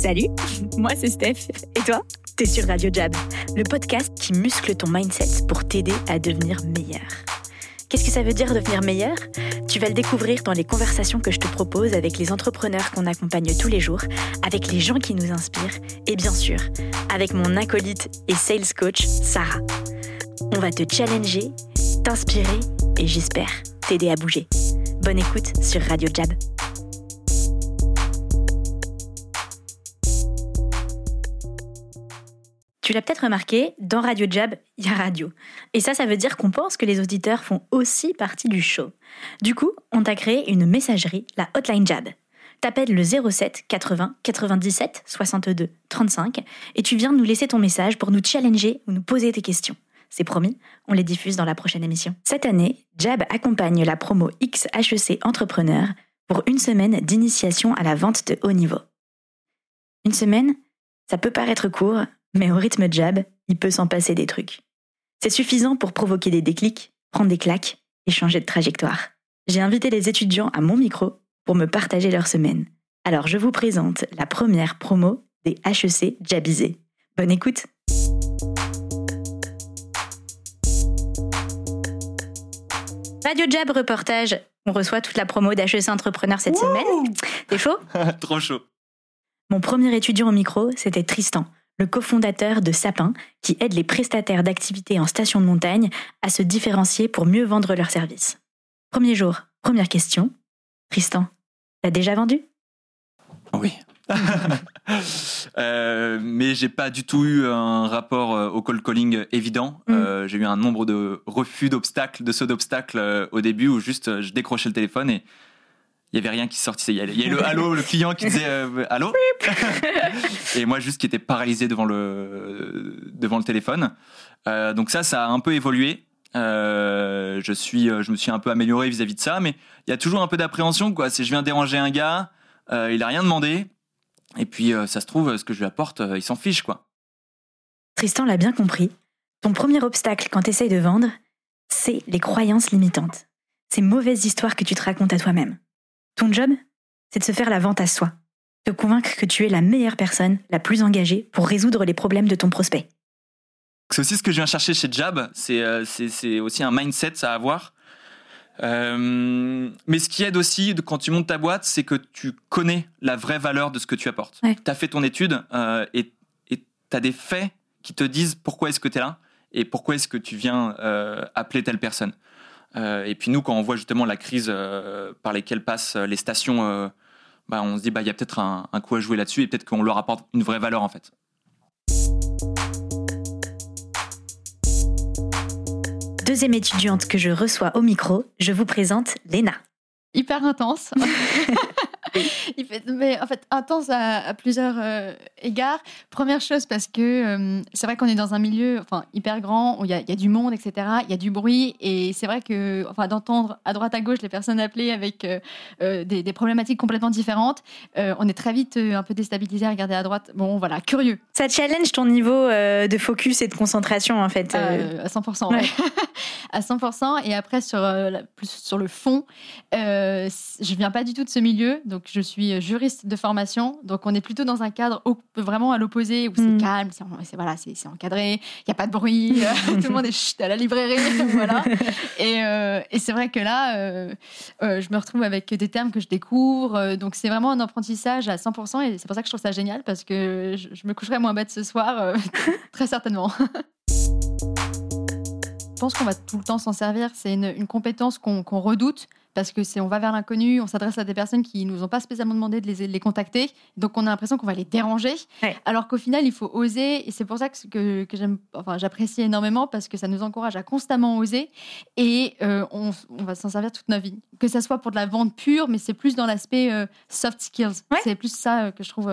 Salut, moi c'est Steph. Et toi? T'es sur Radio Jab, le podcast qui muscle ton mindset pour t'aider à devenir meilleur. Qu'est-ce que ça veut dire devenir meilleur? Tu vas le découvrir dans les conversations que je te propose avec les entrepreneurs qu'on accompagne tous les jours, avec les gens qui nous inspirent et bien sûr, avec mon acolyte et sales coach, Sarah. On va te challenger, t'inspirer et j'espère t'aider à bouger. Bonne écoute sur Radio Jab. Tu l'as peut-être remarqué, dans Radio Jab, il y a radio. Et ça, ça veut dire qu'on pense que les auditeurs font aussi partie du show. Du coup, on t'a créé une messagerie, la Hotline Jab. T'appelles le 07 80 97 62 35 et tu viens nous laisser ton message pour nous challenger ou nous poser tes questions. C'est promis, on les diffuse dans la prochaine émission. Cette année, Jab accompagne la promo XHEC Entrepreneur pour une semaine d'initiation à la vente de haut niveau. Une semaine, ça peut paraître court, mais au rythme Jab, il peut s'en passer des trucs. C'est suffisant pour provoquer des déclics, prendre des claques et changer de trajectoire. J'ai invité les étudiants à mon micro pour me partager leur semaine. Alors je vous présente la première promo des HEC Jabisés. Bonne écoute Radio Jab reportage. On reçoit toute la promo d'HEC Entrepreneur cette semaine. T'es chaud? Trop chaud. Mon premier étudiant au micro, c'était Tristan, le cofondateur de Sapin, qui aide les prestataires d'activités en station de montagne à se différencier pour mieux vendre leurs services. Premier jour, première question. Tristan, t'as déjà vendu? Oui. euh, mais j'ai pas du tout eu un rapport euh, au cold calling évident. Mm. Euh, j'ai eu un nombre de refus d'obstacles, de sauts d'obstacles euh, au début où juste je décrochais le téléphone et il y avait rien qui sortissait. Il y a- il y a le allô, le client qui disait euh, allô, et moi juste qui était paralysé devant le devant le téléphone. Euh, donc ça, ça a un peu évolué. Euh, je suis, euh, je me suis un peu amélioré vis-à-vis de ça, mais il y a toujours un peu d'appréhension. Quoi, si je viens déranger un gars, euh, il a rien demandé. Et puis, euh, ça se trouve, ce que je lui apporte, euh, il s'en fiche, quoi. Tristan l'a bien compris. Ton premier obstacle quand t'essayes de vendre, c'est les croyances limitantes. Ces mauvaises histoires que tu te racontes à toi-même. Ton job, c'est de se faire la vente à soi. Te convaincre que tu es la meilleure personne, la plus engagée pour résoudre les problèmes de ton prospect. C'est aussi ce que je viens chercher chez Jab. C'est euh, aussi un mindset à avoir. Euh, mais ce qui aide aussi quand tu montes ta boîte, c'est que tu connais la vraie valeur de ce que tu apportes. Ouais. Tu as fait ton étude euh, et tu as des faits qui te disent pourquoi est-ce que tu es là et pourquoi est-ce que tu viens appeler telle personne. Euh, et puis nous, quand on voit justement la crise euh, par lesquelles passent les stations, euh, bah, on se dit bah il y a peut-être un, un coup à jouer là-dessus et peut-être qu'on leur apporte une vraie valeur en fait. Deuxième étudiante que je reçois au micro, je vous présente Léna. hyper intense. Il fait, mais en fait, intense à, à plusieurs euh, égards. Première chose, parce que euh, c'est vrai qu'on est dans un milieu enfin, hyper grand, où il y, y a du monde, etc. Il y a du bruit. Et c'est vrai que enfin, d'entendre à droite, à gauche les personnes appelées avec euh, des, des problématiques complètement différentes, on est très vite un peu déstabilisé à regarder à droite. Bon, voilà, curieux. Ça challenge ton niveau de focus et de concentration en fait. à 100%. ouais. à 100%. Et après, sur, plus sur le fond, je viens pas du tout de ce milieu. Donc, je suis juriste de formation. Donc, on est plutôt dans un cadre au- vraiment à l'opposé où c'est Mm. calme, c'est voilà, c'est encadré, il n'y a pas de bruit, euh, tout le monde est chut à la librairie. voilà. Et, euh, et c'est vrai que là, euh, euh, je me retrouve avec des termes que je découvre. euh, donc, c'est vraiment un apprentissage à 100%. Et c'est pour ça que je trouve ça génial parce que je, je me coucherai moins bête ce soir, euh, très certainement. Je pense qu'on va tout le temps s'en servir. C'est une, une compétence qu'on qu'on redoute parce que c'est on va vers l'inconnu, on s'adresse à des personnes qui nous ont pas spécialement demandé de les, les contacter, donc on a l'impression qu'on va les déranger. Ouais. Alors qu'au final, il faut oser, et c'est pour ça que, que, que j'aime, enfin j'apprécie énormément parce que ça nous encourage à constamment oser, et euh, on, on va s'en servir toute notre vie. Que ça soit pour de la vente pure, mais c'est plus dans l'aspect euh, soft skills. Ouais. C'est plus ça euh, que je trouve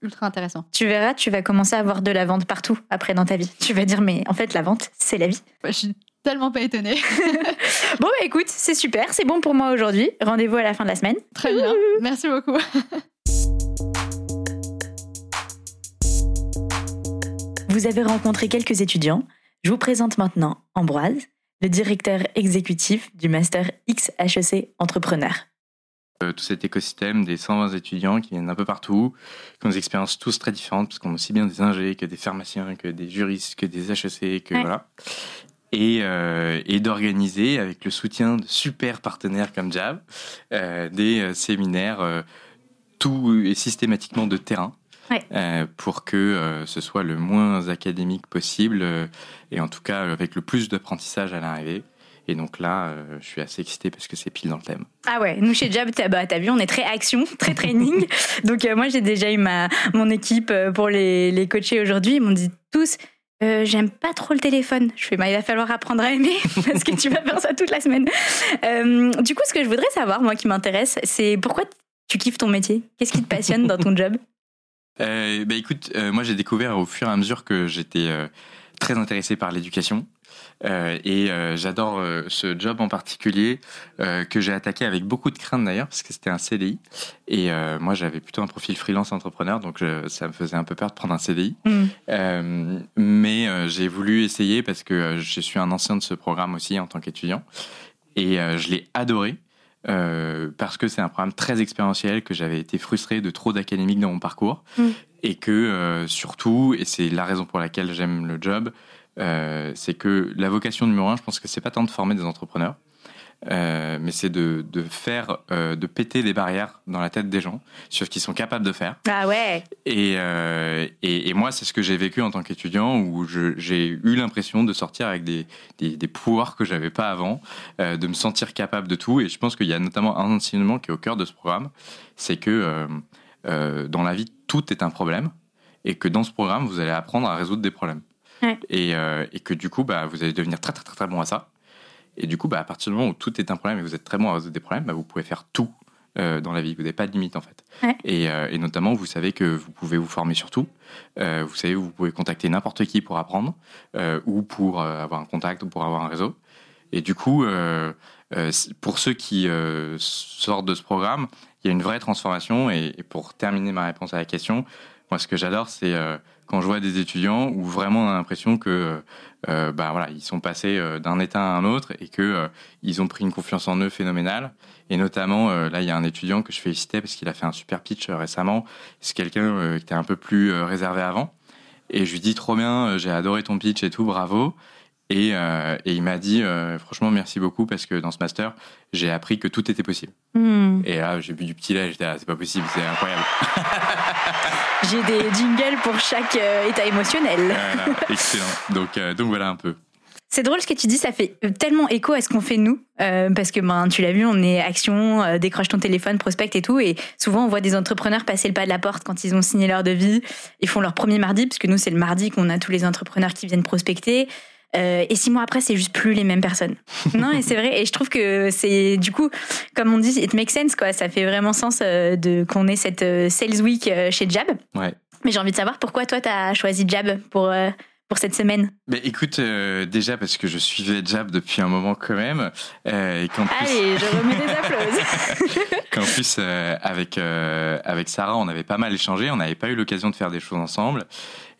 ultra intéressant. Tu verras, tu vas commencer à avoir de la vente partout après dans ta vie. Tu vas dire, mais en fait, la vente, c'est la vie. Ouais, je suis tellement pas étonnée. Bon, bah, écoute, c'est super, c'est bon pour moi aujourd'hui. Rendez-vous à la fin de la semaine. Très bien. Merci beaucoup. Vous avez rencontré quelques étudiants. Je vous présente maintenant Ambroise, le directeur exécutif du Master XHEC Entrepreneur. tout cet écosystème des 120 étudiants qui viennent un peu partout, qui ont des expériences tous très différentes, parce qu'on a aussi bien des ingés que des pharmaciens, que des juristes, que des HEC, que Ouais. voilà. Et, euh, et d'organiser, avec le soutien de super partenaires comme Jab, euh, des euh, séminaires euh, tout et systématiquement de terrain. Ouais. pour que ce soit le moins académique possible et en tout cas avec le plus d'apprentissage à l'arrivée. Et donc là, euh, je suis assez excité parce que c'est pile dans le thème. Ah ouais, nous chez Jab, t'as bah, t'as vu, on est très action, très training. Donc euh, moi, j'ai déjà eu ma, mon équipe pour les, les coacher aujourd'hui. Ils m'ont dit tous, euh, j'aime pas trop le téléphone. Bah, il va falloir apprendre à aimer parce que tu vas faire ça toute la semaine. Euh, du coup, ce que je voudrais savoir, moi qui m'intéresse, c'est pourquoi tu kiffes ton métier? Qu'est-ce qui te passionne dans ton job? Euh, bah écoute, moi j'ai découvert au fur et à mesure que j'étais très intéressé par l'éducation. Euh, et euh, j'adore euh, ce job en particulier que j'ai attaqué avec beaucoup de crainte d'ailleurs parce que c'était un CDI et moi j'avais plutôt un profil freelance entrepreneur donc je- ça me faisait un peu peur de prendre un CDI. Euh, mais j'ai voulu essayer parce que je suis un ancien de ce programme aussi en tant qu'étudiant et je l'ai adoré euh, parce que c'est un programme très expérientiel que j'avais été frustré de trop d'académiques dans mon parcours Mm. et que euh, surtout et c'est la raison pour laquelle j'aime le job c'est que la vocation numéro un je pense que c'est pas tant de former des entrepreneurs euh, mais c'est de, de faire euh, de péter des barrières dans la tête des gens sur ce qu'ils sont capables de faire Ah ouais et, euh, et, et moi, c'est ce que j'ai vécu en tant qu'étudiant, où j'ai eu l'impression de sortir avec des, des, des pouvoirs que j'avais pas avant, euh, de me sentir capable de tout. Et je pense qu'il y a notamment un enseignement qui est au cœur de ce programme, c'est que euh, euh, dans la vie, tout est un problème, et que dans ce programme, vous allez apprendre à résoudre des problèmes. Ouais. Et, euh, et que du coup, bah, vous allez devenir très très très très bon à ça. Et du coup, bah, à partir du moment où tout est un problème et vous êtes très bon à résoudre des problèmes, bah, vous pouvez faire tout euh, dans la vie. Vous n'avez pas de limite en fait. Ouais. Et, euh, et notamment, vous savez que vous pouvez vous former sur tout. Vous savez, vous pouvez contacter n'importe qui pour apprendre ou pour avoir un contact ou pour avoir un réseau. Et du coup, pour ceux qui sortent de ce programme, il y a une vraie transformation. Et, et pour terminer ma réponse à la question, moi, ce que j'adore, c'est quand je vois des étudiants où vraiment on a l'impression que, euh, bah voilà, ils sont passés euh, d'un état à un autre et que euh, ils ont pris une confiance en eux phénoménale. Et notamment, euh, là, il y a un étudiant que je félicitais parce qu'il a fait un super pitch récemment. C'est quelqu'un qui était un peu plus réservé avant. Et je lui dis trop bien, j'ai adoré ton pitch et tout, bravo. Et, euh, et il m'a dit, euh, franchement, merci beaucoup parce que dans ce master, j'ai appris que tout était possible. Hmm. Et là, j'ai bu du petit lait, j'étais, ah, c'est pas possible, c'est incroyable. J'ai des jingles pour chaque euh, état émotionnel. Voilà, excellent. Donc, euh, donc voilà un peu. C'est drôle ce que tu dis, ça fait tellement écho à ce qu'on fait nous, euh, parce que ben tu l'as vu, on est action, euh, décroche ton téléphone, prospect et tout, et souvent on voit des entrepreneurs passer le pas de la porte quand ils ont signé leur devis, ils font leur premier mardi, parce que nous c'est le mardi qu'on a tous les entrepreneurs qui viennent prospecter, euh, et six mois après c'est juste plus les mêmes personnes. non et c'est vrai, et je trouve que c'est du coup, comme on dit, it makes sense quoi, ça fait vraiment sens euh, de qu'on ait cette euh, sales week chez Jab. Ouais. Mais j'ai envie de savoir pourquoi toi t'as choisi Jab pour euh, pour cette semaine. Mais écoute, euh, déjà parce que je suivais Jab depuis un moment quand même, euh, et qu'en plus, Allez, je remets des applaudissements. qu'en plus euh, avec avec Sarah, on avait pas mal échangé, on n'avait pas eu l'occasion de faire des choses ensemble,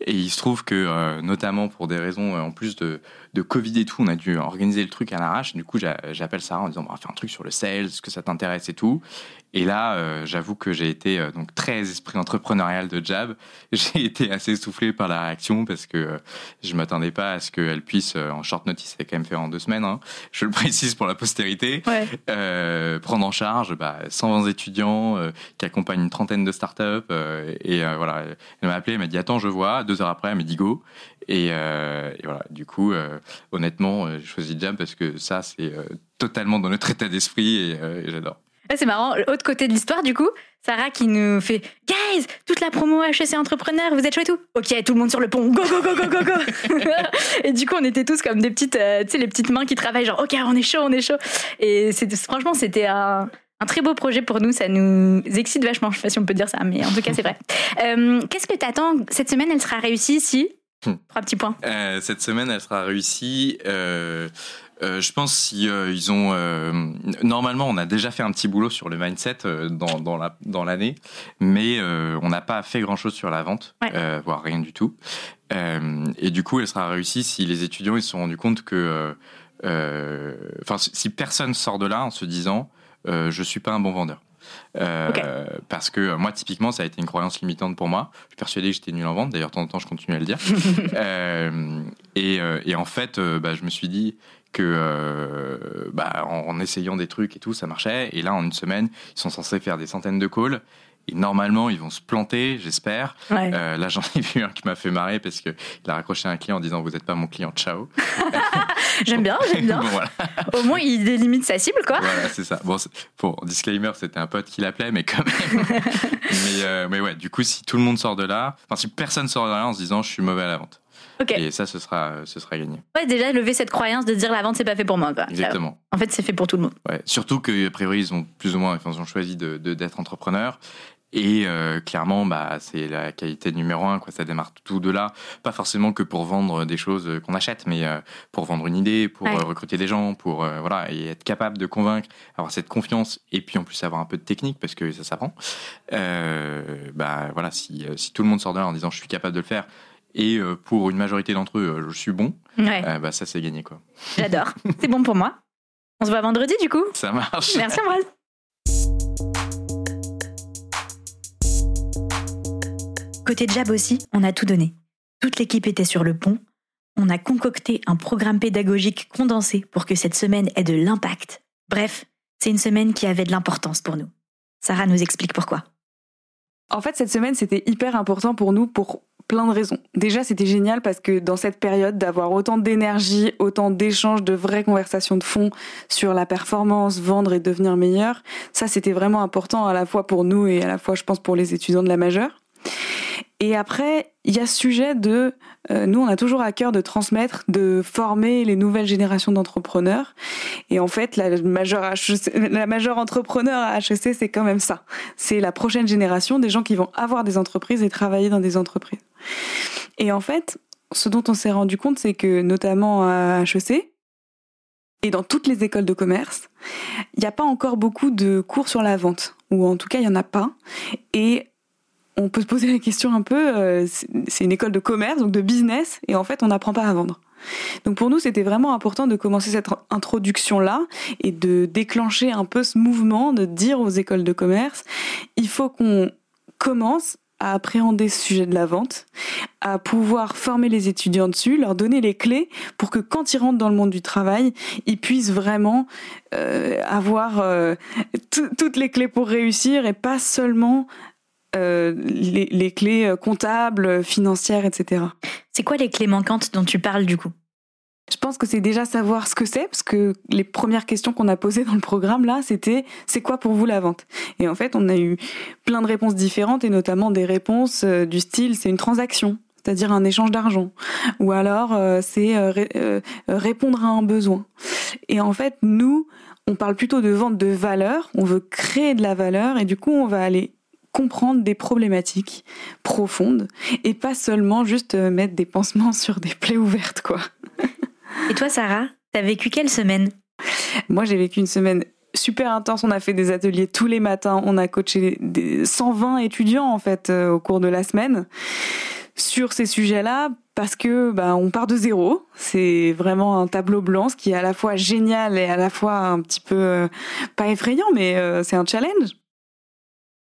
et il se trouve que euh, notamment pour des raisons euh, en plus de Covid et tout, on a dû organiser le truc à l'arrache. Du coup, j'a- j'appelle Sarah en disant, on va faire un truc sur le sales, est-ce que ça t'intéresse et tout. Et là, euh, j'avoue que j'ai été euh, donc très esprit entrepreneurial de Jab. J'ai été assez soufflé par la réaction parce que euh, je m'attendais pas à ce qu'elle puisse, euh, en short notice, elle a quand même fait en deux semaines, hein, je le précise pour la postérité, Ouais. euh, prendre en charge bah, 120 étudiants euh, qui accompagnent une trentaine de startups. euh, et euh, voilà, elle m'a appelé, elle m'a dit attends, je vois. Deux heures après, elle m'a dit go. Et, euh, et voilà, du coup, euh, honnêtement, euh, j'ai choisi Jam parce que ça, c'est euh, totalement dans notre état d'esprit et, euh, et j'adore. C'est marrant. L'autre côté de l'histoire, du coup, Sarah qui nous fait Guys, toute la promo HEC Entrepreneur, vous êtes chaud et tout Ok, tout le monde sur le pont, go, go, go, go, go, go Et du coup, on était tous comme des petites, euh, tu sais, les petites mains qui travaillent, genre, ok, on est chaud, on est chaud. Et c'était- franchement, c'était un, un très beau projet pour nous. Ça nous excite vachement. Je sais pas si on peut dire ça, mais en tout cas, c'est vrai. Euh, Qu'est-ce que t'attends? Cette semaine, elle sera réussie si. Trois petits points. Euh, cette semaine, elle sera réussie. Euh, euh, je pense si ils ont normalement, on a déjà fait un petit boulot sur le mindset dans dans la dans l'année, mais on n'a pas fait grand chose sur la vente, Ouais. voire rien du tout. Et du coup, elle sera réussie si les étudiants ils se sont rendus compte que, enfin, si personne sort de là en se disant, je suis pas un bon vendeur. Euh. Parce que euh, moi, typiquement, ça a été une croyance limitante pour moi. Je suis persuadé que j'étais nul en vente. D'ailleurs, de temps en temps, je continue à le dire. Euh, et, et en fait, bah, je me suis dit que euh, bah, en, en essayant des trucs et tout, ça marchait. Et là, en une semaine, ils sont censés faire des centaines de calls. Et normalement, ils vont se planter, j'espère. Ouais. Euh, là, j'en ai vu un qui m'a fait marrer parce qu'il a raccroché un client en disant Vous n'êtes pas mon client, ciao. J'aime bien, j'aime bien. Bon, voilà. Au moins, il délimite sa cible, quoi. Voilà, c'est ça. Bon, pour disclaimer, c'était un pote qui l'appelait, mais quand même. mais, euh, mais ouais, du coup, si tout le monde sort de là, enfin, si personne sort de là en se disant je suis mauvais à la vente, et ça, ce sera, ce sera gagné. Ouais, déjà, lever cette croyance de dire la vente, c'est pas fait pour moi, quoi. Exactement. En fait, c'est fait pour tout le monde. Ouais. Surtout que, a priori, ils ont plus ou moins, enfin, ils ont choisi de, de- d'être entrepreneurs. Et euh, clairement, bah, c'est la qualité numéro un. Quoi. Ça démarre tout de là. Pas forcément que pour vendre des choses qu'on achète, mais euh, pour vendre une idée, pour Ouais. euh, recruter des gens, pour euh, voilà, et être capable de convaincre, avoir cette confiance, et puis en plus avoir un peu de technique parce que ça s'apprend. Euh, bah voilà, si, euh, si tout le monde sort de là en disant je suis capable de le faire, et euh, pour une majorité d'entre eux, euh, je suis bon, Ouais, euh, bah ça c'est gagné quoi. j'adore. C'est bon pour moi. On se voit vendredi, du coup? Ça marche. Merci, Ambroise. Côté Jab aussi, on a tout donné. Toute l'équipe était sur le pont. On a concocté un programme pédagogique condensé pour que cette semaine ait de l'impact. Bref, c'est une semaine qui avait de l'importance pour nous. Sarah nous explique pourquoi. En fait, cette semaine, c'était hyper important pour nous pour plein de raisons. Déjà, c'était génial parce que dans cette période, d'avoir autant d'énergie, autant d'échanges, de vraies conversations de fond sur la performance, vendre et devenir meilleur, ça, c'était vraiment important à la fois pour nous et à la fois, je pense, pour les étudiants de la majeure. Et après, il y a ce sujet de, euh, nous, on a toujours à cœur de transmettre, de former les nouvelles générations d'entrepreneurs. Et en fait, la majeure, HEC la majeure entrepreneur à HEC, c'est quand même ça. C'est la prochaine génération des gens qui vont avoir des entreprises et travailler dans des entreprises. Et en fait, ce dont on s'est rendu compte, c'est que notamment à HEC, et dans toutes les écoles de commerce, il n'y a pas encore beaucoup de cours sur la vente, ou en tout cas, il n'y en a pas. Et on peut se poser la question un peu, euh, c'est une école de commerce, donc de business, et en fait, on n'apprend pas à vendre. Donc pour nous, c'était vraiment important de commencer cette introduction-là et de déclencher un peu ce mouvement, de dire aux écoles de commerce, il faut qu'on commence à appréhender ce sujet de la vente, à pouvoir former les étudiants dessus, leur donner les clés pour que quand ils rentrent dans le monde du travail, ils puissent vraiment euh, avoir euh, tout- toutes les clés pour réussir et pas seulement euh, les, les clés euh, comptables, financières, etc. C'est quoi les clés manquantes dont tu parles, du coup? Je pense que c'est déjà savoir ce que c'est, parce que les premières questions qu'on a posées dans le programme là, c'était c'est quoi pour vous la vente? Et en fait, on a eu plein de réponses différentes, et notamment des réponses euh, du style c'est une transaction, c'est-à-dire un échange d'argent, ou alors euh, c'est euh, ré- euh, euh, répondre à un besoin. Et en fait, nous, on parle plutôt de vente de valeur, on veut créer de la valeur, et du coup, on va aller comprendre des problématiques profondes et pas seulement juste euh, mettre des pansements sur des plaies ouvertes quoi. Et toi, Sarah, t'as vécu quelle semaine? Moi, j'ai vécu une semaine super intense. On a fait des ateliers tous les matins. On a coaché des 120 étudiants en fait euh, au cours de la semaine sur ces sujets-là parce que bah, on part de zéro. C'est vraiment un tableau blanc, ce qui est à la fois génial et à la fois un petit peu euh, pas effrayant, mais euh, c'est un challenge.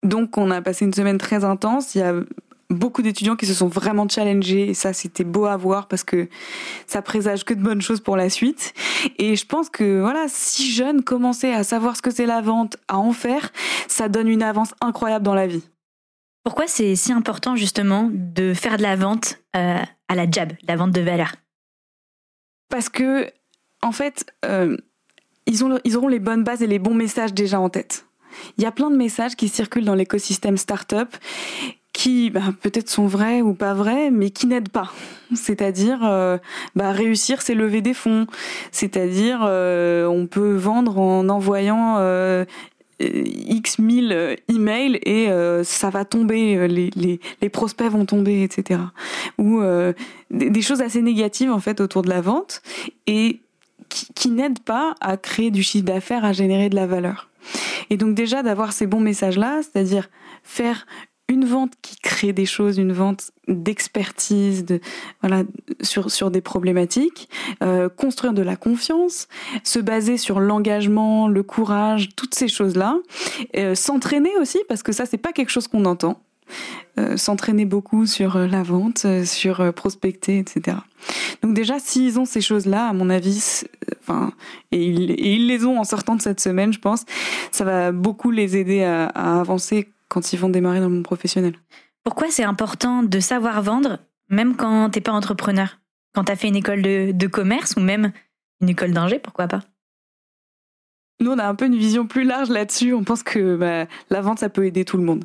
Donc, on a passé une semaine très intense. Il y a beaucoup d'étudiants qui se sont vraiment challengés et ça, c'était beau à voir parce que ça présage que de bonnes choses pour la suite. Et je pense que voilà, si jeunes commençaient à savoir ce que c'est la vente, à en faire, ça donne une avance incroyable dans la vie. Pourquoi c'est si important, justement, de faire de la vente euh, à la Jab, la vente de valeur? Parce que, en fait, euh, ils, ont, ils auront les bonnes bases et les bons messages déjà en tête. Il y a plein de messages qui circulent dans l'écosystème startup qui bah, peut-être sont vrais ou pas vrais, mais qui n'aident pas. C'est-à-dire, euh, bah, réussir, c'est lever des fonds. C'est-à-dire, euh, on peut vendre en envoyant euh, X mille emails et euh, ça va tomber, euh, les, les, les prospects vont tomber, etc. Ou euh, des, choses assez négatives en fait autour de la vente et qui n'aident pas à créer du chiffre d'affaires, à générer de la valeur. Et donc déjà d'avoir ces bons messages-là, c'est-à-dire faire une vente qui crée des choses, une vente d'expertise, de voilà sur sur des problématiques, euh, construire de la confiance, se baser sur l'engagement, le courage, toutes ces choses là, euh, s'entraîner aussi parce que ça c'est pas quelque chose qu'on entend. Euh, s'entraîner beaucoup sur euh, la vente, euh, sur prospecter, etc. Donc déjà, s'ils ont ces choses-là, à mon avis, enfin, et ils, les ont en sortant de cette semaine, je pense, ça va beaucoup les aider à, à avancer quand ils vont démarrer dans le monde professionnel. Pourquoi c'est important de savoir vendre, même quand t'es pas entrepreneur? Quand t'as fait une école de, de commerce ou même une école d'ingé, pourquoi pas? Nous, on a un peu une vision plus large là-dessus. On pense que bah, la vente, ça peut aider tout le monde.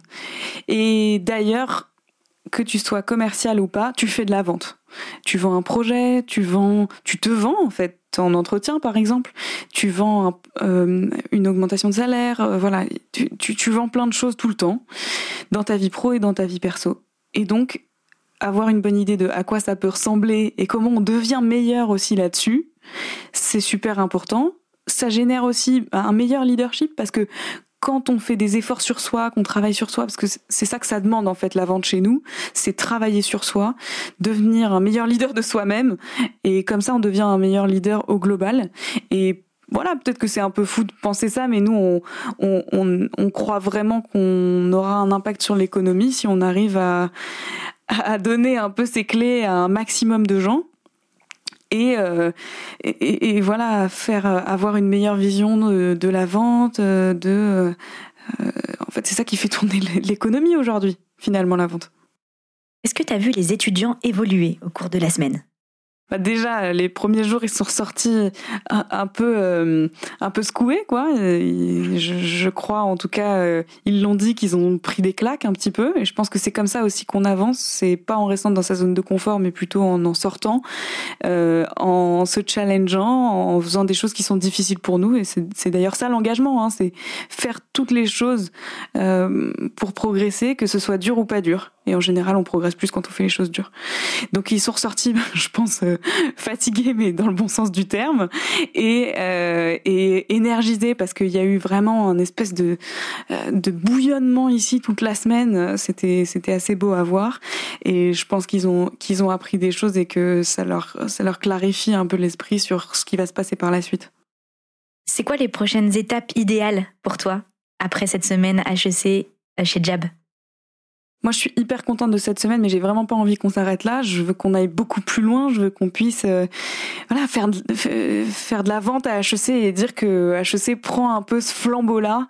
Et d'ailleurs, que tu sois commercial ou pas, tu fais de la vente. Tu vends un projet, tu vends, tu te vends en fait en entretien par exemple. Tu vends euh, une augmentation de salaire. euh, voilà, tu, tu, tu vends plein de choses tout le temps dans ta vie pro et dans ta vie perso. Et donc avoir une bonne idée de à quoi ça peut ressembler et comment on devient meilleur aussi là-dessus, c'est super important ça génère aussi un meilleur leadership parce que quand on fait des efforts sur soi, qu'on travaille sur soi, parce que c'est ça que ça demande en fait la vente chez nous, c'est travailler sur soi, devenir un meilleur leader de soi-même, et comme ça on devient un meilleur leader au global. Et voilà, peut-être que c'est un peu fou de penser ça, mais nous on, on, on, croit vraiment qu'on aura un impact sur l'économie si on arrive à, à donner un peu ces clés à un maximum de gens et, euh, et, voilà faire euh, avoir une meilleure vision de, la vente euh, de en fait c'est ça qui fait tourner l'économie aujourd'hui finalement la vente. Est-ce que t'as vu les étudiants évoluer au cours de la semaine? Bah déjà les premiers jours ils sont ressortis un, peu euh, un peu secoués quoi. Je, crois en tout cas euh, ils l'ont dit qu'ils ont pris des claques un petit peu. Et je pense que c'est comme ça aussi qu'on avance. C'est pas en restant dans sa zone de confort mais plutôt en en sortant euh, en se challengeant en faisant des choses qui sont difficiles pour nous. Et c'est c'est d'ailleurs ça l'engagement hein, c'est faire toutes les choses euh, pour progresser que ce soit dur ou pas dur et en général on progresse plus quand on fait les choses dures. Donc ils sont ressortis je pense euh, fatigués mais dans le bon sens du terme et, euh, et énergisés parce qu'il y a eu vraiment un espèce de, euh, bouillonnement ici toute la semaine. C'était assez beau à voir. Et je pense qu'ils ont appris des choses et que ça leur ça leur clarifie un peu l'esprit sur ce qui va se passer par la suite. C'est quoi les prochaines étapes idéales pour toi après cette semaine HEC chez Jab? Moi, je suis hyper contente de cette semaine, mais j'ai vraiment pas envie qu'on s'arrête là. Je veux qu'on aille beaucoup plus loin. Je veux qu'on puisse, euh, voilà, faire de, faire de la vente à HEC et dire que HEC prend un peu ce flambeau-là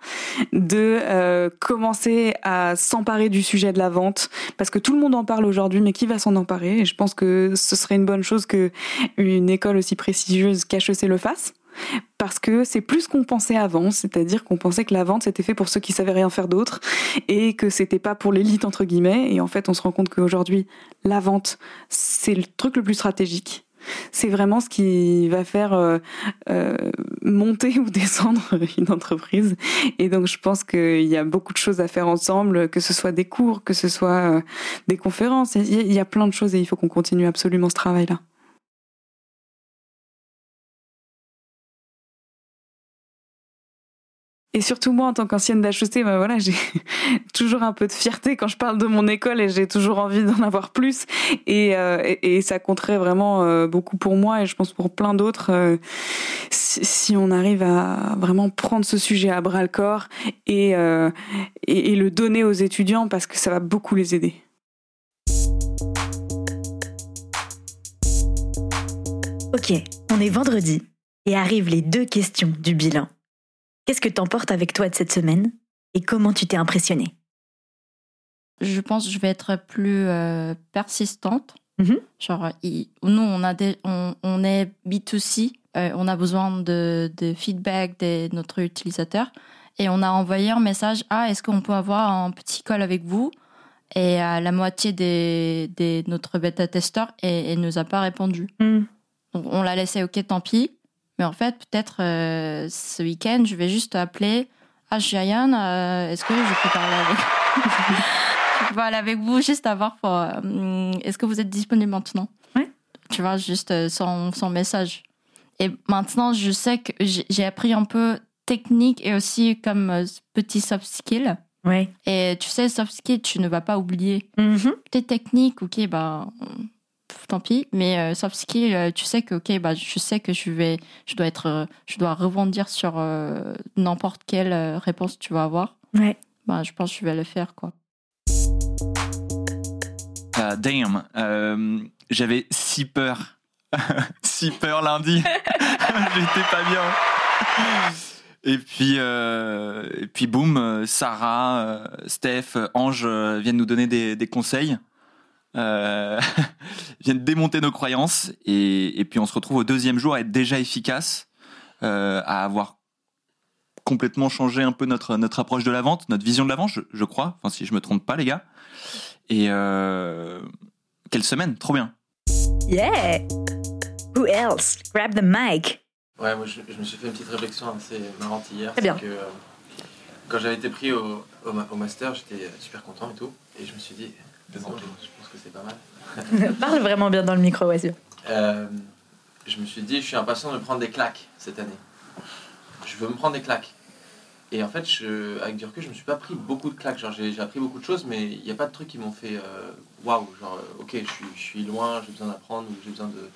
de euh, commencer à s'emparer du sujet de la vente, parce que tout le monde en parle aujourd'hui, mais qui va s'en emparer? Et je pense que ce serait une bonne chose que une école aussi prestigieuse qu'HEC le fasse. Parce que c'est plus qu'on pensait avant, c'est-à-dire qu'on pensait que la vente c'était fait pour ceux qui savaient rien faire d'autre et que c'était pas pour l'élite entre guillemets et en fait on se rend compte qu'aujourd'hui la vente c'est le truc le plus stratégique. C'est vraiment ce qui va faire euh, euh, monter ou descendre une entreprise. Et donc je pense qu'il y a beaucoup de choses à faire ensemble que ce soit des cours que ce soit euh, des conférences. Il y, a- plein de choses et il faut qu'on continue absolument ce travail Et surtout moi, en tant qu'ancienne d'HEC, bah voilà, j'ai toujours un peu de fierté quand je parle de mon école et j'ai toujours envie d'en avoir plus. Et, euh, ça compterait vraiment euh, beaucoup pour moi et je pense pour plein d'autres euh, si, on arrive à vraiment prendre ce sujet à bras le corps et le donner aux étudiants parce que ça va beaucoup les aider. Ok, on est vendredi et arrivent les deux questions du bilan. Qu'est-ce que t'emportes avec toi de cette semaine et comment tu t'es impressionné? Je pense que je vais être plus euh, persistante. Mhm. Genre, nous, on, a des, on, on est B2C, euh, on a besoin de, de feedback de notre utilisateur. Et on a envoyé un message Ah, est-ce qu'on peut avoir un petit call avec vous? Et euh, la moitié des notre bêta-testeur et nous a pas répondu. Hmm. Donc on l'a laissé, ok, tant pis. Mais en fait, peut-être euh, ce week-end, je vais juste appeler. Ah, Jayane, euh, est-ce que je peux parler avec Je peux parler avec vous juste avoir pour. euh, est-ce que vous êtes disponible maintenant Ouais. Tu vois, juste sans, sans message. Et maintenant, je sais que j'ai j'ai appris un peu technique et aussi comme petit soft skill. Ouais. Et tu sais, soft skills, tu ne vas pas oublier. Mhm. Tes techniques, ok, bah, tant pis. Mais euh, soft skills, euh, tu sais que, ok, bah, je sais que je vais, je dois être, euh, je dois rebondir sur euh, n'importe quelle euh, réponse tu vas avoir. Ouais. Bah, je pense que je vais le faire, quoi. Ah, damn, euh, j'avais si peur. si peur lundi. J'étais pas bien. Et puis, euh, et puis boum, Sarah, Steph, Ange viennent nous donner des, des conseils. Euh, viennent démonter nos croyances. Et, et puis on se retrouve au deuxième jour à être déjà efficace, euh, à avoir complètement changé un peu notre, notre approche de la vente, notre vision de la vente, je, je crois. Enfin, si je me trompe pas, les gars. Et euh, quelle semaine, trop bien. Yeah. Who else? Grab the mic. Ouais, moi je, je me suis fait une petite réflexion assez marrante hier. Très bien. c'est Que, euh, quand j'avais été pris au, au master, j'étais super content et tout. Et je me suis dit, je pense que c'est pas mal. Parle vraiment bien dans le micro, ouais. Euh, je me suis dit, je suis impatient de me prendre des claques cette année. Je veux me prendre des claques. Et en fait, je, avec du recul, je me suis pas pris beaucoup de claques. Genre, j'ai appris beaucoup de choses, mais il n'y a pas de trucs qui m'ont fait euh, waouh. genre, euh, ok, je suis, je suis loin, j'ai besoin d'apprendre ou j'ai besoin de,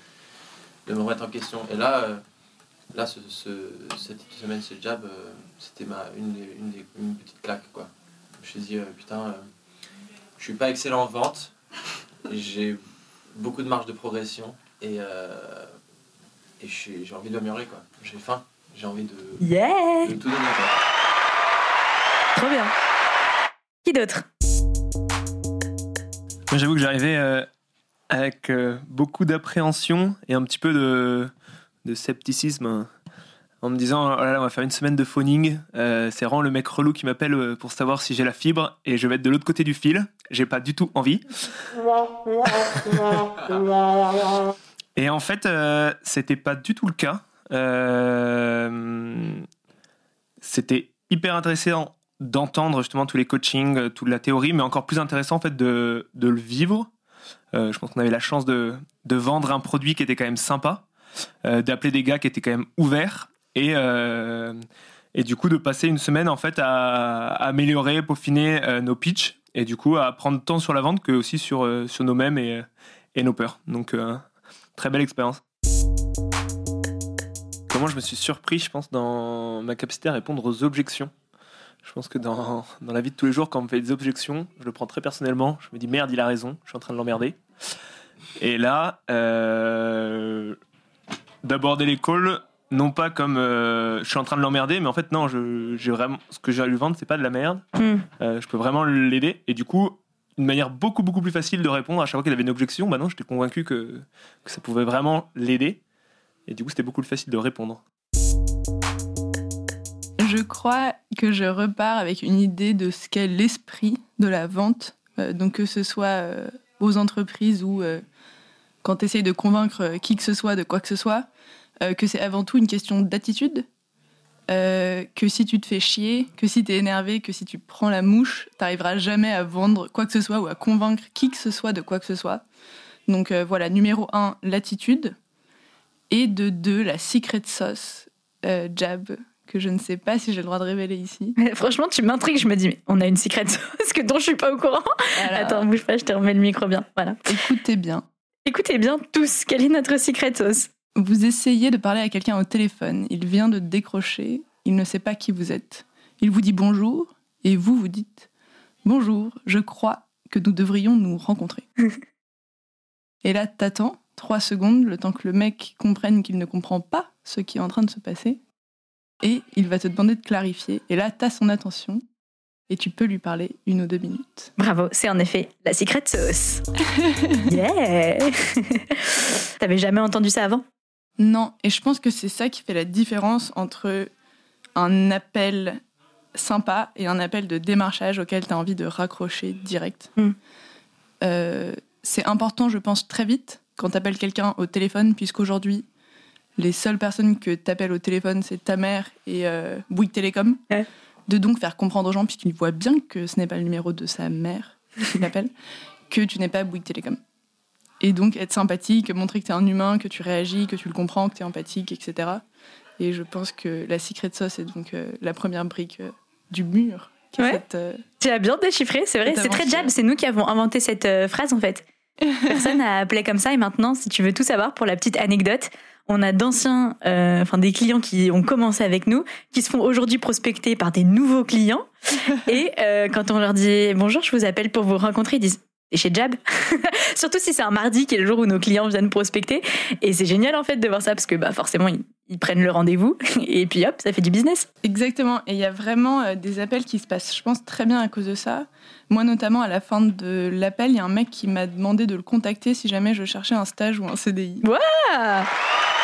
de me remettre en question. Et là, euh, là ce, ce- cette semaine, ce jab, euh, c'était ma, une, des- une, des- une petite claque. Quoi. Je me suis dit, euh, putain, je suis pas excellent en vente. J'ai beaucoup de marge de progression et, euh, et j'ai envie de m'améliorer quoi. J'ai faim, j'ai envie de, Yeah. de tout donner quoi. Trop bien. Qui d'autre? Moi, j'avoue que j'arrivais euh, avec euh, beaucoup d'appréhension et un petit peu de, de scepticisme hein, en me disant oh là là, on va faire une semaine de phoning. Euh, c'est vraiment le mec relou qui m'appelle euh, pour savoir si j'ai la fibre et je vais être de l'autre côté du fil. J'ai pas du tout envie. Et en fait, euh, c'était pas du tout le cas. Euh, c'était hyper intéressant d'entendre justement tous les coachings, toute la théorie, mais encore plus intéressant en fait de, de le vivre. Euh, je pense qu'on avait la chance de, de vendre un produit qui était quand même sympa, euh, d'appeler des gars qui étaient quand même ouverts et, euh, et du coup de passer une semaine en fait à, améliorer, peaufiner euh, nos pitchs et du coup à prendre tant sur la vente que aussi sur, euh, sur nous-mêmes et, et nos peurs. Donc très belle expérience. Comment je me suis surpris, je pense, dans ma capacité à répondre aux objections. Je pense que dans, dans la vie de tous les jours, quand on me fait des objections, je le prends très personnellement. Je me dis merde, il a raison, je suis en train de l'emmerder. Et là, d'aborder les calls, non pas comme euh, je suis en train de l'emmerder, mais en fait, non, je, j'ai vraiment, ce que j'ai à lui vendre, c'est pas de la merde. Hmm. Euh, je peux vraiment l'aider. Et du coup, une manière beaucoup, beaucoup plus facile de répondre à chaque fois qu'il avait une objection, bah non, j'étais convaincu que, que ça pouvait vraiment l'aider. Et du coup, c'était beaucoup plus facile de répondre. Je crois que je repars avec une idée de ce qu'est l'esprit de la vente. Euh, donc que ce soit aux entreprises ou quand tu essayes de convaincre qui que ce soit de quoi que ce soit, euh, que c'est avant tout une question d'attitude. Euh, que si tu te fais chier, que si tu es énervé, que si tu prends la mouche, t'arriveras jamais à vendre quoi que ce soit ou à convaincre qui que ce soit de quoi que ce soit. Donc euh, voilà, numéro un, l'attitude. Et de deux, la secret sauce jab, que je ne sais pas si j'ai le droit de révéler ici. Mais Franchement, tu m'intrigues. Je me dis, mais on a une secret sauce que dont je suis pas au courant. Voilà. Attends, bouge pas, je te remets le micro bien. Voilà. Écoutez bien. Écoutez bien tous, quelle est notre secret sauce? Vous essayez de parler à quelqu'un au téléphone. Il vient de décrocher. Il ne sait pas qui vous êtes. Il vous dit bonjour et vous vous dites bonjour. Je crois que nous devrions nous rencontrer. et là, t'attends trois secondes, le temps que le mec comprenne qu'il ne comprend pas ce qui est en train de se passer. Et il va te demander de clarifier. Et là, t'as son attention et tu peux lui parler une ou deux minutes. Bravo, c'est en effet la secret sauce. yeah T'avais jamais entendu ça avant? Non, et je pense que c'est ça qui fait la différence entre un appel sympa et un appel de démarchage auquel tu as envie de raccrocher direct. Mm. Euh, c'est important, je pense, très vite quand tu appelles quelqu'un au téléphone, puisqu'aujourd'hui, les seules personnes que tu appelles au téléphone, c'est ta mère et euh, Bouygues Télécom. Ouais. De donc faire comprendre aux gens, puisqu'ils voient bien que ce n'est pas le numéro de sa mère qui l'appelle, que tu n'es pas Bouygues Télécom. Et donc être sympathique, montrer que tu es un humain, que tu réagis, que tu le comprends, que tu es empathique, etc. Et je pense que la secret sauce est donc euh, la première brique euh, du mur Ouais. cette, euh, Tu as bien déchiffré, c'est vrai. C'est très jab, c'est nous qui avons inventé cette euh, phrase en fait. Personne n'a appelé comme ça et maintenant, si tu veux tout savoir, pour la petite anecdote, on a d'anciens, enfin des clients qui ont commencé avec nous, qui se font aujourd'hui prospecter par des nouveaux clients. et quand on leur dit bonjour, je vous appelle pour vous rencontrer, ils disent Chez Jab Surtout si c'est un mardi qui est le jour où nos clients viennent prospecter. Et c'est génial en fait de voir ça parce que bah, forcément, ils, ils prennent le rendez-vous et puis hop, ça fait du business. Exactement. Et il y a vraiment euh, des appels qui se passent, je pense, très bien à cause de ça. Moi, notamment, à la fin de l'appel, il y a un mec qui m'a demandé de le contacter si jamais je cherchais un stage ou un CDI. Ah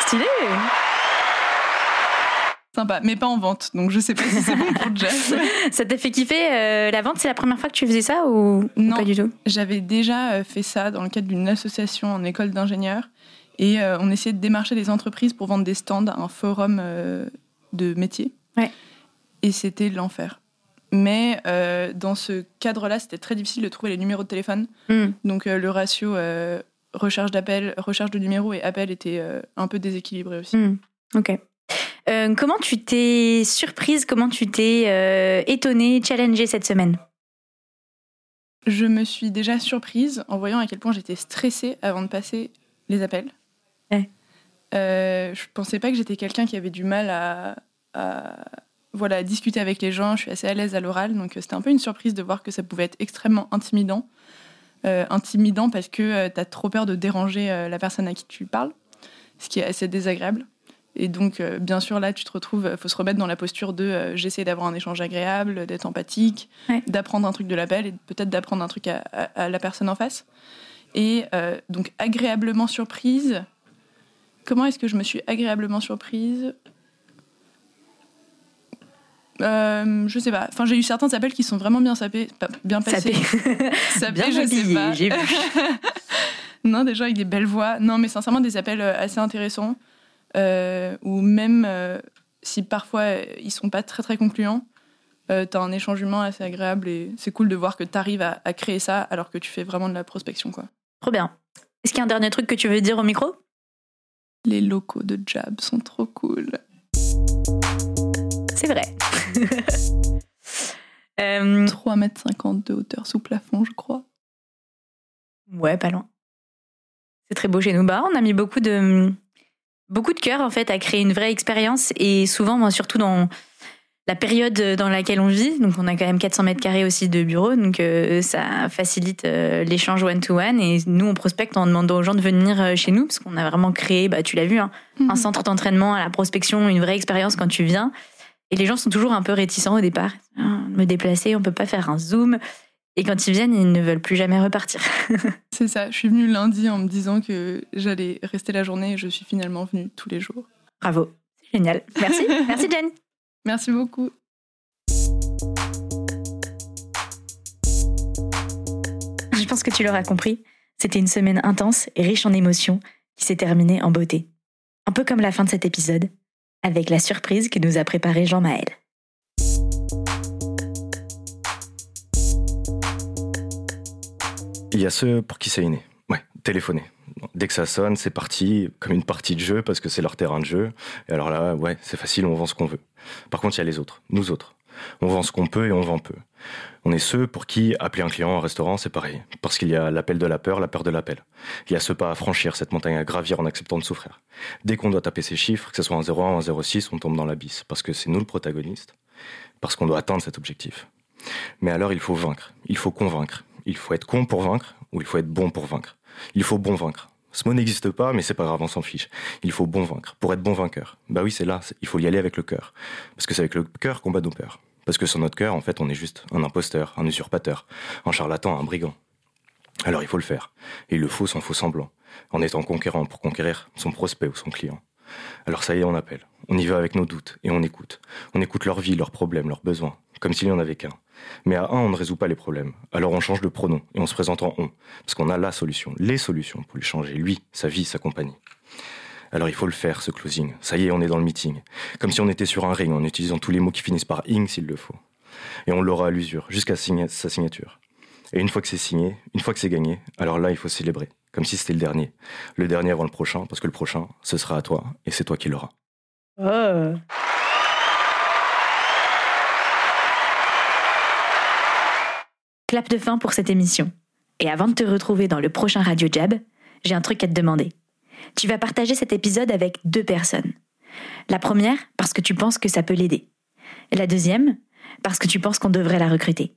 Stylé Sympa, mais pas en vente, donc je sais pas si c'est bon pour Jazz. Ça t'a fait kiffer euh, la vente? C'est la première fois que tu faisais ça ou ou Non. pas du tout? J'avais déjà euh, fait ça dans le cadre d'une association en école d'ingénieur et euh, on essayait de démarcher des entreprises pour vendre des stands à un forum euh, de métier. Ouais. Et c'était l'enfer. Mais dans ce cadre-là, c'était très difficile de trouver les numéros de téléphone. Hmm. Donc le ratio recherche d'appel, recherche de numéro et appel était un peu déséquilibré aussi. Hmm. Ok. Euh, comment tu t'es surprise Comment tu t'es euh, étonnée, challengée cette semaine? Je me suis déjà surprise en voyant à quel point j'étais stressée avant de passer les appels. Ouais. Euh, je pensais pas que j'étais quelqu'un qui avait du mal à, à, voilà, à discuter avec les gens. Je suis assez à l'aise à l'oral, donc euh, c'était un peu une surprise de voir que ça pouvait être extrêmement intimidant. Euh, intimidant parce que tu as trop peur de déranger euh, la personne à qui tu parles, ce qui est assez désagréable. Et donc, euh, bien sûr, là, tu te retrouves, il faut se remettre dans la posture de euh, j'essaie d'avoir un échange agréable, d'être empathique, Ouais. d'apprendre un truc de l'appel et peut-être d'apprendre un truc à, à- à la personne en face. Et euh, donc, agréablement surprise. Comment est-ce que je me suis agréablement surprise? Euh, je sais pas. Enfin, j'ai eu certains appels qui sont vraiment bien sapés, bien passés. Sapé. Sapés, Bien je sais pas. non, des gens avec des belles voix. Non, mais sincèrement, des appels euh, assez intéressants. Euh, ou même euh, si parfois euh, ils sont pas très très concluants, euh, t'as un échange humain assez agréable et c'est cool de voir que t'arrives à, à créer ça alors que tu fais vraiment de la prospection. quoi. Trop bien. Est-ce qu'il y a un dernier truc que tu veux dire au micro? Les locaux de Jab sont trop cool. C'est vrai. Euh, 3 mètres 50 de hauteur sous plafond, je crois. ouais, pas loin. C'est très beau chez nous. Bah, on a mis beaucoup de beaucoup de cœur en fait à créer une vraie expérience et souvent, moi, surtout dans la période dans laquelle on vit, donc on a quand même 400 mètres carrés aussi de bureaux, donc euh, ça facilite euh, l'échange one-to-one et nous on prospecte en demandant aux gens de venir euh, chez nous parce qu'on a vraiment créé, bah, tu l'as vu, hein, un centre d'entraînement à la prospection, une vraie expérience quand tu viens. Et les gens sont toujours un peu réticents au départ. Me déplacer, on peut pas faire un zoom. Et quand ils viennent, ils ne veulent plus jamais repartir. C'est ça, je suis venue lundi en me disant que j'allais rester la journée et je suis finalement venue tous les jours. Bravo, c'est génial. Merci, merci Jen. Merci beaucoup. Je pense que tu l'auras compris. C'était une semaine intense et riche en émotions qui s'est terminée en beauté. Un peu comme la fin de cet épisode, avec la surprise que nous a préparée Jean-Maël. Il y a ceux pour qui c'est inné. Ouais, téléphoner. Dès que ça sonne, c'est parti, comme une partie de jeu, parce que c'est leur terrain de jeu. Et alors là, ouais, c'est facile, on vend ce qu'on veut. Par contre, il y a les autres, nous autres. On vend ce qu'on peut et on vend peu. On est ceux pour qui appeler un client en restaurant, c'est pareil. Parce qu'il y a l'appel de la peur, la peur de l'appel. Il y a ce pas à franchir, cette montagne à gravir en acceptant de souffrir. Dès qu'on doit taper ces chiffres, que ce soit en 01 ou en 06, on tombe dans l'abysse. Parce que c'est nous le protagoniste. Parce qu'on doit atteindre cet objectif. Mais alors, il faut vaincre. Il faut convaincre. Il faut être con pour vaincre ou il faut être bon pour vaincre. Il faut bon vaincre. Ce mot n'existe pas, mais c'est pas grave, on s'en fiche. Il faut bon vaincre. Pour être bon vainqueur. Bah oui, c'est là. Il faut y aller avec le cœur. Parce que c'est avec le cœur qu'on bat nos peurs. Parce que sur notre cœur, en fait, on est juste un imposteur, un usurpateur, un charlatan, un brigand. Alors il faut le faire. Et il le faut sans faux semblant. En étant conquérant pour conquérir son prospect ou son client. Alors ça y est, on appelle. On y va avec nos doutes et on écoute. On écoute leur vie, leurs problèmes, leurs besoins, comme s'il n'y en avait qu'un. Mais à un, on ne résout pas les problèmes. Alors on change de pronom et on se présente en on, parce qu'on a la solution, les solutions pour lui changer, lui, sa vie, sa compagnie. Alors il faut le faire, ce closing. Ça y est, on est dans le meeting. Comme si on était sur un ring, en utilisant tous les mots qui finissent par ing s'il le faut. Et on l'aura à l'usure, jusqu'à sa signature. Et une fois que c'est signé, une fois que c'est gagné, alors là, il faut célébrer, comme si c'était le dernier. Le dernier avant le prochain, parce que le prochain, ce sera à toi, et c'est toi qui l'auras. Oh. Clap de fin pour cette émission. Et avant de te retrouver dans le prochain Radio Jab, j'ai un truc à te demander. Tu vas partager cet épisode avec deux personnes. La première, parce que tu penses que ça peut l'aider. La deuxième, parce que tu penses qu'on devrait la recruter.